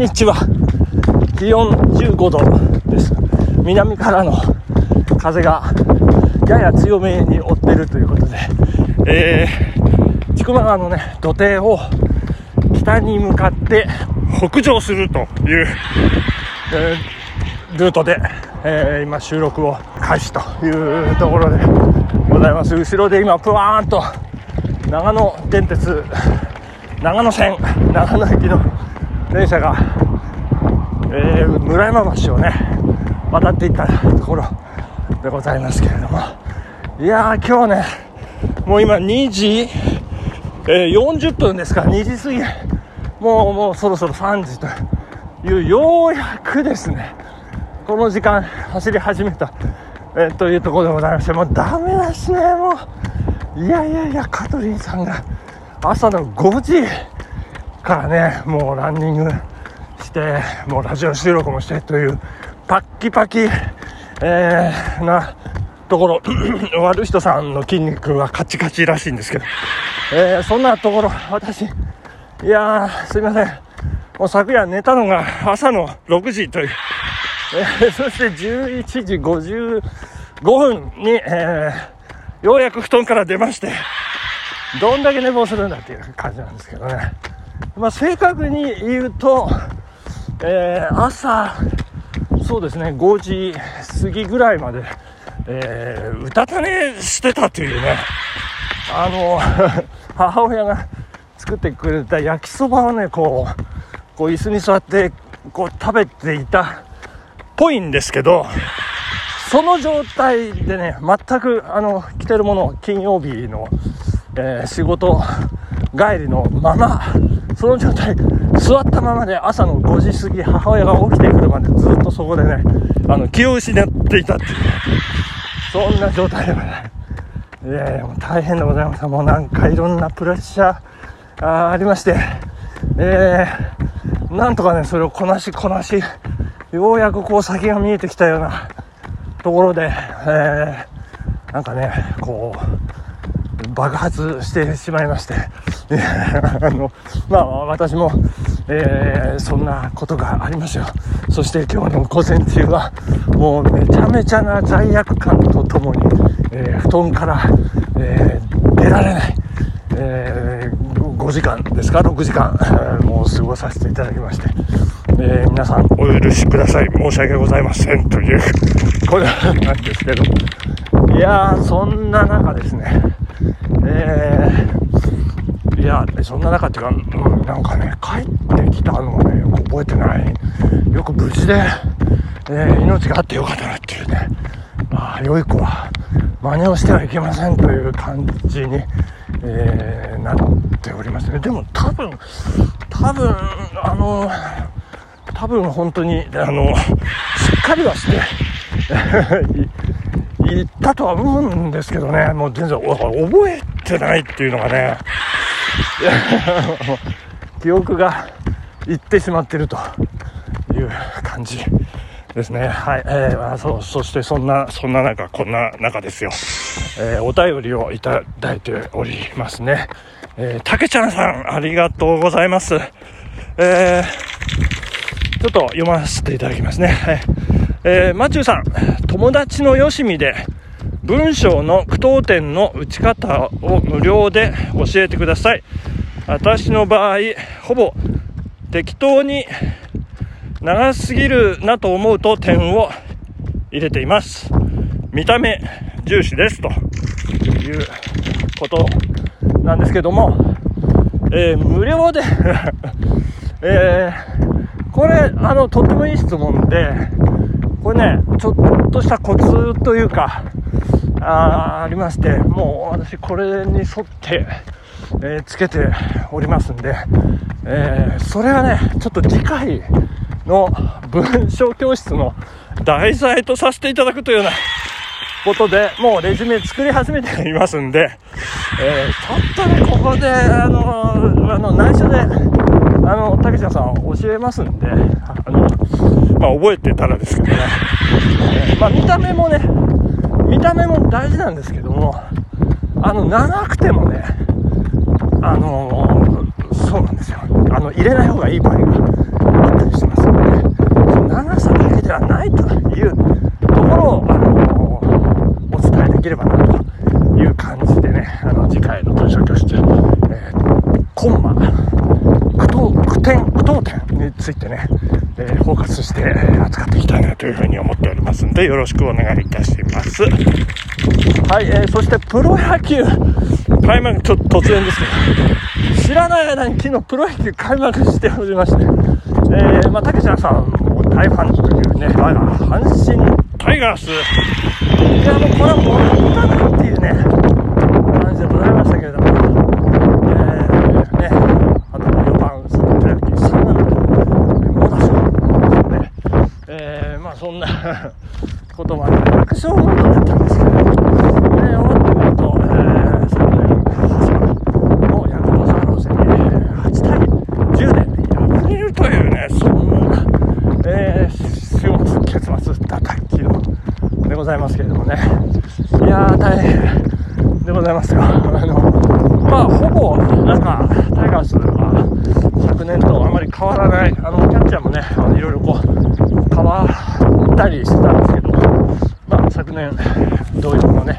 日は。気温15度です。南からの風がやや強めに追ってるということで、えー、千曲川のね土手を北に向かって北上するという、えー、ルートで、えー、今収録を開始というところでございます。後ろで今プワーンと長野電鉄長野線長野駅の電車が、えー、村山橋をね渡っていったところでございますけれども。いやー今日ねもう今2時、えー、40分ですか2時過ぎ。もうもうそろそろ3時というようやくですねこの時間走り始めた、えー、というところでございましてもうダメだしねもう。いやいやいや香取さんが朝の5時からねもうランニングしてもうラジオ収録もしてというパッキパキえー、なところ 悪い人さんの筋肉はカチカチらしいんですけど、えー、そんなところ私いやーすいません。もう昨夜寝たのが朝の6時という、えー、そして11時55分に、えー、ようやく布団から出ましてどんだけ寝坊するんだっていう感じなんですけどね。まあ正確に言うと、えー、朝そうですね5時過ぎぐらいまで、えー、うたた寝してたというね。あの 母親が作ってくれた焼きそばをねこうこう椅子に座ってこう食べていたっぽいんですけどその状態でね全くあの着てるもの金曜日の、えー、仕事帰りのままその状態座ったままで朝の5時過ぎ母親が起きてくるまでずっとそこでねあの気を失っていたっていう。そんな状態でござい。ますいやいやもう大変でございます。もうなんかいろんなプレッシャーあありまして。えー、なんとかねそれをこなしこなしようやくこう先が見えてきたようなところで、えー、なんかねこう爆発してしまいまして。あのまあ私も、えー、そんなことがありますよ。そして今日の午前中はもうめちゃめちゃな罪悪感とともに、えー、布団から、えー、出られない、え5時間ですか？6時間、もう過ごさせていただきまして、え皆さんお許しください。申し訳ございませんということなんですけど。いやーそんな中ですね。えーいやそんな中っていうか、うん、なんかね帰ってきたのをねよく覚えてない。よく無事で、えー、命があってよかったなっていうね。ああ良い子は真似をしてはいけませんという感じに、えー、なっておりますね。でも多分多分あの多分本当にあのしっかりはして 言ったとは思うんですけどね。もう全然覚えてないっていうのがね 記憶がいってしまってるという感じですね。はい。えー、あそう、そしてそんな、そんな中、こんな中ですよ。えー、お便りをいただいておりますね。えー、たけちゃんさん、ありがとうございます。えー、ちょっと読ませていただきますね。はい。えー、マチューさん、友達のよしみで、文章の句読点の打ち方を無料で教えてください。私の場合、ほぼ適当に長すぎるなと思うと点を入れています。見た目重視ですということなんですけども、えー、無料で えー、これ、あの、とってもいい質問で、これね、ちょっとしたコツというか、あありまして、もう私これに沿って、えー、つけておりますんで、えー、それはね、ちょっと次回の文章教室の題材とさせていただくというようなことで、もうレジュメ作り始めていますんで、えー、ちょっとね、ここで、あの、あの内緒で、あの、竹ちゃんさん教えますんで、あの、まあ、覚えてたらですけどね、えー、まあ、見た目もね、見た目も大事なんですけども、あの、長くてもね、あの、そうなんですよ。あの、入れない方がいい場合があったりしますので長さだけではないというところを、あのお伝えできればなという感じでね、あの次回の図書教室、えー、コンマ、点、句読点についてね、えー、フォーカスして扱っていきたいなというふうに思っておりますんで、よろしくお願いいたします。はい、えー、そしてプロ野球、開幕、ちょっと突然ですけど、知らない間に昨日プロ野球開幕しておりまして、えー、まあ、竹ちゃんさんも大ファンというね、我が阪神タイガース、いや、もうこれはもらったなっていうね、感じでございましたけれども、えー、ね、あと4番、プロ野球3安打、猛打賞ね、えー、まあそんなこともあって、楽勝モードだったんですけど、ね、終わってみると、えー、昨年、のヤクルトスワローズに8対10で敗れるというね、そんな、えー、週末、結末だった昨日でございますけれどもね、いやー、大変でございますよ。あの、まあ、ほぼ、なんか、タイガースは昨年とあまり変わらない、あの、キャッチャーもね、あのいろいろこう、変わたりしてたんですけど、まあ、昨年同様のね、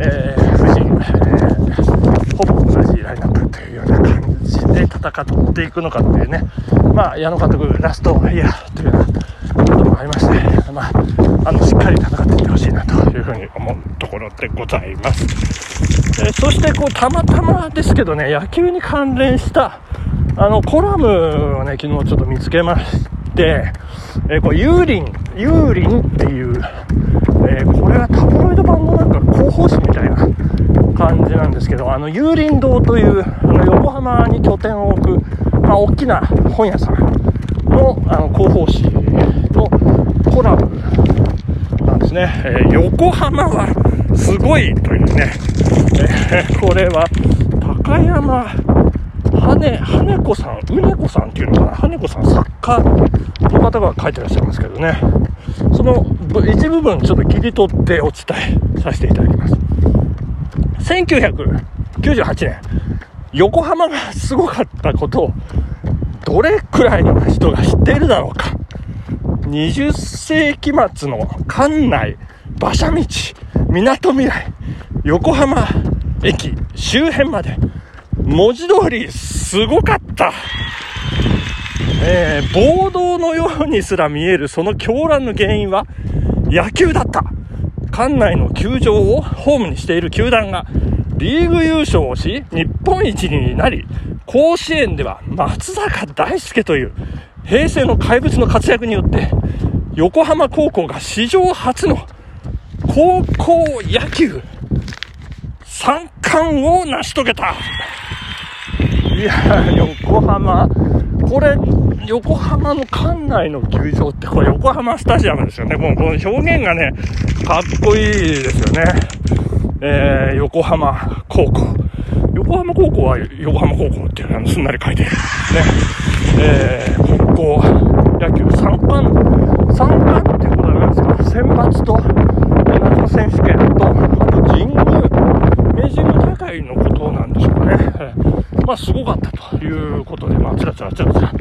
えー、夫人、えー、ほぼ同じラインナップというような感じで戦っていくのかっていうね、まあ、矢野監督ラストイヤーというようなこともありまして、まあ、あの、しっかり戦っていってほしいなというふうに思うところでございます。えー、そして、こう、たまたまですけどね、野球に関連した、あの、コラムをね、昨日ちょっと見つけまして、えー、こう、ユーリン、ユーリンっていう、えー、これはタブロイド版のなんか広報誌みたいな感じなんですけど、あの、有隣堂という、あの、横浜に拠点を置く、まあ、大きな本屋さんの、あの、広報誌のコラムなんですね。えー、横浜はすごいというね、え、これは、高山、羽根、子さん、うねこさんっていうのかな、羽子さん作家の方が書いてらっしゃいますけどね、その一部分ちょっと切り取ってお伝えさせていただきます。1998年、横浜がすごかったことを、どれくらいの人が知っているだろうか。20世紀末の関内、馬車道、港未来、横浜駅周辺まで、文字通りすごかった。えー、暴動のようにすら見えるその狂乱の原因は野球だった。館内の球場をホームにしている球団がリーグ優勝をし、日本一になり、甲子園では松坂大輔という平成の怪物の活躍によって、横浜高校が史上初の高校野球三冠を成し遂げた。いや、横浜、これ、横浜の館内の球場って、これ横浜スタジアムですよね。もうこの表現がね、かっこいいですよね。えー、横浜高校。横浜高校は横浜高校っていうのすんなり書いてるんですね。えー、高校野球3冠、3冠っていうことなんですか選抜と夏の選手権と、あと神宮、明治神宮大会のことなんでしょうかね。まあすごかったということで、まあちらちらちら。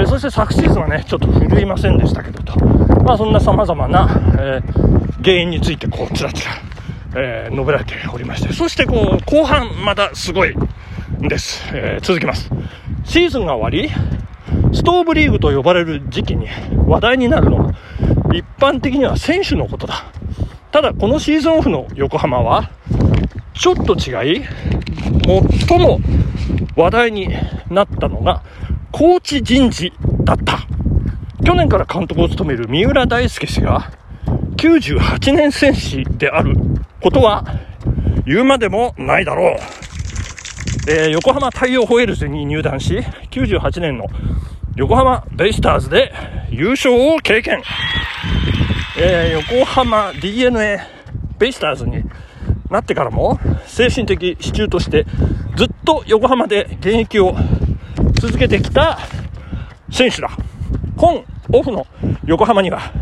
えー、そして昨シーズンはね、ちょっと振いませんでしたけどと。まあそんな様々な、えー、原因についてこう、ちらちら、えー、述べられておりまして。そしてこう、後半またすごいんです。えー、続きます。シーズンが終わり、ストーブリーグと呼ばれる時期に話題になるのは、一般的には選手のことだ。ただ、このシーズンオフの横浜は、ちょっと違い、最も話題になったのが、コーチ人事だった。去年から監督を務める三浦大輔氏が、98年戦士であることは言うまでもないだろう。えー、横浜太陽ホエールズに入団し、98年の横浜ベイスターズで優勝を経験。えー、横浜 DNA ベイスターズになってからも精神的支柱としてずっと横浜で現役を続けてきた選手だ。本オフの横浜には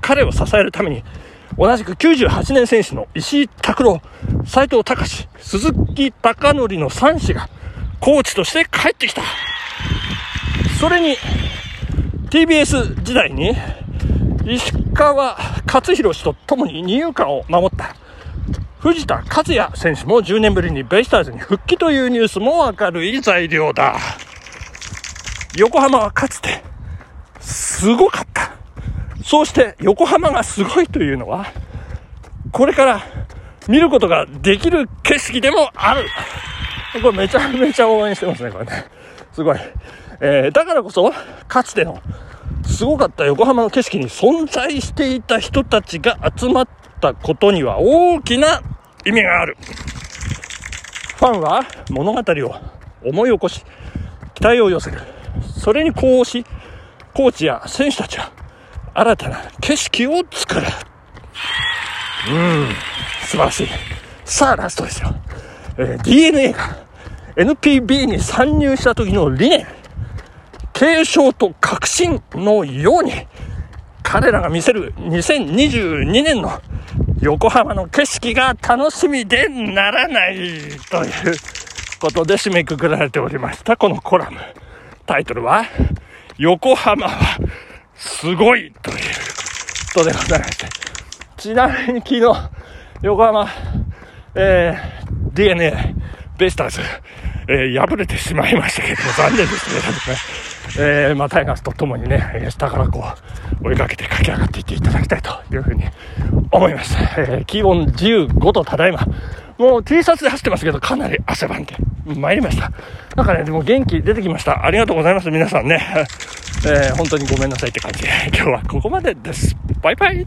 彼を支えるために同じく98年選手の石井拓郎、斎藤隆、鈴木隆則の3氏がコーチとして帰ってきた。それに TBS 時代に石川勝弘氏と共に二遊間を守った藤田和也選手も10年ぶりにベイスターズに復帰というニュースも明るい材料だ。横浜はかつて、すごかった。そうして横浜がすごいというのは、これから見ることができる景色でもある。これめちゃめちゃ応援してますね、これね。すごい。えー、だからこそ、かつてのすごかった横浜の景色に存在していた人たちが集まったことには大きな意味がある。ファンは物語を思い起こし、期待を寄せる。それに呼応し、コーチや選手たちは新たな景色を作る。うん、素晴らしい。さあ、ラストですよ。えー、DNA が NPB に参入した時の理念、継承と革新のように、彼らが見せる2022年の横浜の景色が楽しみでならないということで締めくくられておりました、このコラム。タイトルは、横浜はすごいということでございまして。ちなみに昨日、横浜、えー、DNA、ベイスターズ、えー、敗れてしまいましたけど、残念ですね。えー、まあ、タイガースと共にね、下からこう、追いかけて駆け上がっていっていただきたいというふうに思います。えー、気温15度ただいま。もう T シャツで走ってますけど、かなり汗ばんで参りました。なんかね、でも元気出てきました。ありがとうございます、皆さんね。えー、本当にごめんなさいって感じで、今日はここまでです。バイバイ